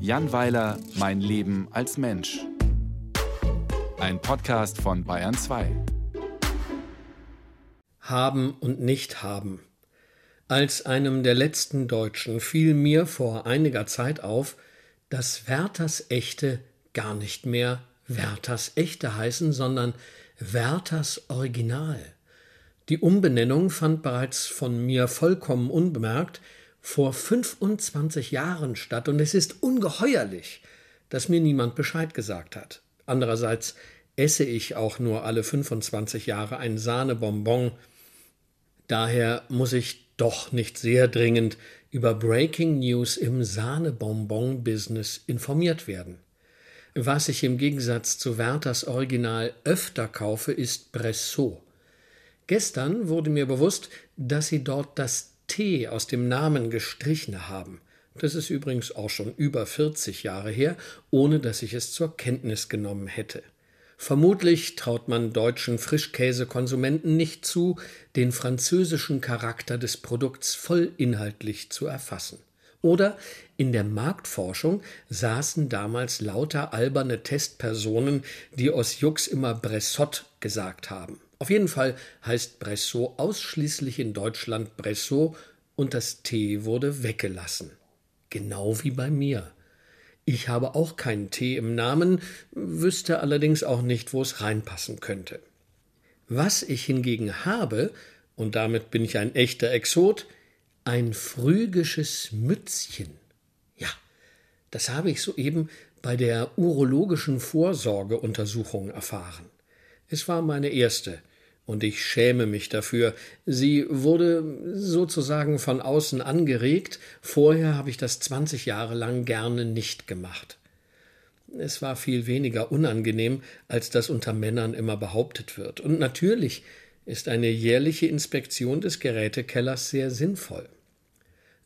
Jan Weiler, Mein Leben als Mensch. Ein Podcast von Bayern 2. Haben und nicht haben. Als einem der letzten Deutschen fiel mir vor einiger Zeit auf, dass Werthers Echte gar nicht mehr Werthers Echte heißen, sondern Werthers Original. Die Umbenennung fand bereits von mir vollkommen unbemerkt vor 25 Jahren statt und es ist ungeheuerlich, dass mir niemand Bescheid gesagt hat. Andererseits esse ich auch nur alle 25 Jahre ein Sahnebonbon. Daher muss ich doch nicht sehr dringend über Breaking News im Sahnebonbon-Business informiert werden. Was ich im Gegensatz zu Werthers Original öfter kaufe, ist Bressot. Gestern wurde mir bewusst, dass sie dort das T aus dem Namen gestrichen haben. Das ist übrigens auch schon über 40 Jahre her, ohne dass ich es zur Kenntnis genommen hätte. Vermutlich traut man deutschen Frischkäsekonsumenten nicht zu, den französischen Charakter des Produkts vollinhaltlich zu erfassen. Oder in der Marktforschung saßen damals lauter alberne Testpersonen, die aus Jux immer Bressot gesagt haben. Auf jeden Fall heißt Bressot ausschließlich in Deutschland Bressot und das T wurde weggelassen. Genau wie bei mir. Ich habe auch keinen Tee im Namen, wüsste allerdings auch nicht, wo es reinpassen könnte. Was ich hingegen habe, und damit bin ich ein echter Exot, ein phrygisches Mützchen. Ja, das habe ich soeben bei der urologischen Vorsorgeuntersuchung erfahren. Es war meine erste, und ich schäme mich dafür. Sie wurde sozusagen von außen angeregt, vorher habe ich das zwanzig Jahre lang gerne nicht gemacht. Es war viel weniger unangenehm, als das unter Männern immer behauptet wird. Und natürlich ist eine jährliche Inspektion des Gerätekellers sehr sinnvoll.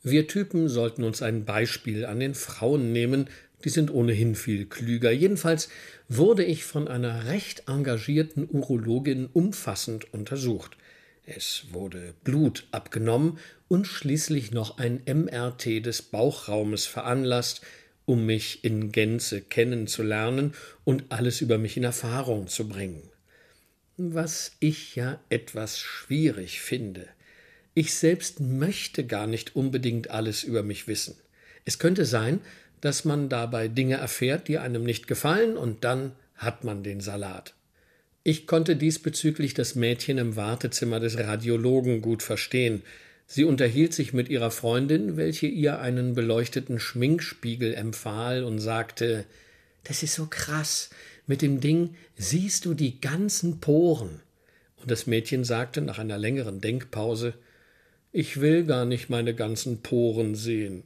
Wir Typen sollten uns ein Beispiel an den Frauen nehmen, die sind ohnehin viel klüger. Jedenfalls wurde ich von einer recht engagierten Urologin umfassend untersucht. Es wurde Blut abgenommen und schließlich noch ein MRT des Bauchraumes veranlasst, um mich in Gänze kennenzulernen und alles über mich in Erfahrung zu bringen. Was ich ja etwas schwierig finde. Ich selbst möchte gar nicht unbedingt alles über mich wissen. Es könnte sein, dass man dabei Dinge erfährt, die einem nicht gefallen, und dann hat man den Salat. Ich konnte diesbezüglich das Mädchen im Wartezimmer des Radiologen gut verstehen. Sie unterhielt sich mit ihrer Freundin, welche ihr einen beleuchteten Schminkspiegel empfahl und sagte Das ist so krass. Mit dem Ding siehst du die ganzen Poren. Und das Mädchen sagte nach einer längeren Denkpause Ich will gar nicht meine ganzen Poren sehen.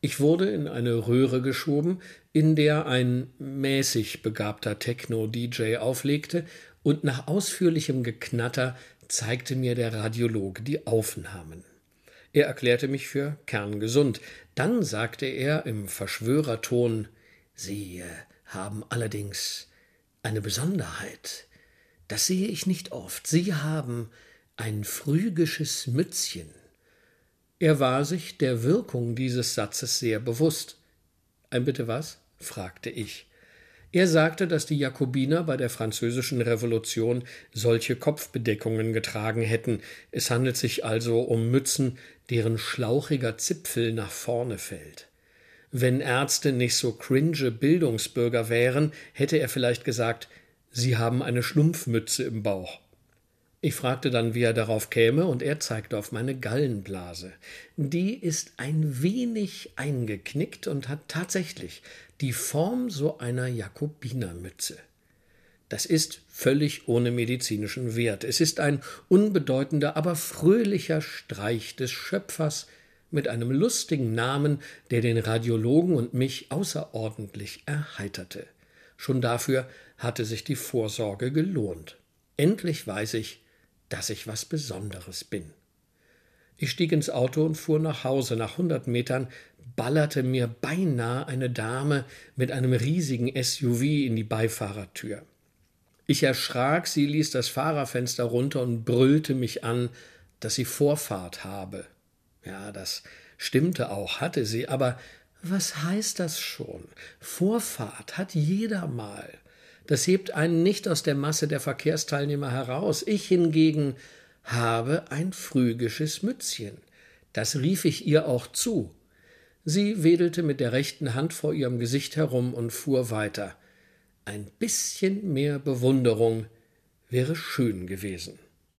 Ich wurde in eine Röhre geschoben, in der ein mäßig begabter Techno-DJ auflegte, und nach ausführlichem Geknatter zeigte mir der Radiologe die Aufnahmen. Er erklärte mich für kerngesund. Dann sagte er im Verschwörerton Sie haben allerdings eine Besonderheit. Das sehe ich nicht oft. Sie haben ein phrygisches Mützchen. Er war sich der Wirkung dieses Satzes sehr bewusst. Ein bitte was? fragte ich. Er sagte, dass die Jakobiner bei der französischen Revolution solche Kopfbedeckungen getragen hätten. Es handelt sich also um Mützen, deren schlauchiger Zipfel nach vorne fällt. Wenn Ärzte nicht so cringe Bildungsbürger wären, hätte er vielleicht gesagt, sie haben eine Schlumpfmütze im Bauch. Ich fragte dann, wie er darauf käme, und er zeigte auf meine Gallenblase. Die ist ein wenig eingeknickt und hat tatsächlich die Form so einer Jakobinermütze. Das ist völlig ohne medizinischen Wert. Es ist ein unbedeutender, aber fröhlicher Streich des Schöpfers mit einem lustigen Namen, der den Radiologen und mich außerordentlich erheiterte. Schon dafür hatte sich die Vorsorge gelohnt. Endlich weiß ich, dass ich was Besonderes bin. Ich stieg ins Auto und fuhr nach Hause. Nach hundert Metern ballerte mir beinahe eine Dame mit einem riesigen SUV in die Beifahrertür. Ich erschrak, sie ließ das Fahrerfenster runter und brüllte mich an, dass sie Vorfahrt habe. Ja, das Stimmte auch, hatte sie, aber was heißt das schon? Vorfahrt hat jeder mal. Das hebt einen nicht aus der Masse der Verkehrsteilnehmer heraus. Ich hingegen habe ein phrygisches Mützchen. Das rief ich ihr auch zu. Sie wedelte mit der rechten Hand vor ihrem Gesicht herum und fuhr weiter. Ein bisschen mehr Bewunderung wäre schön gewesen.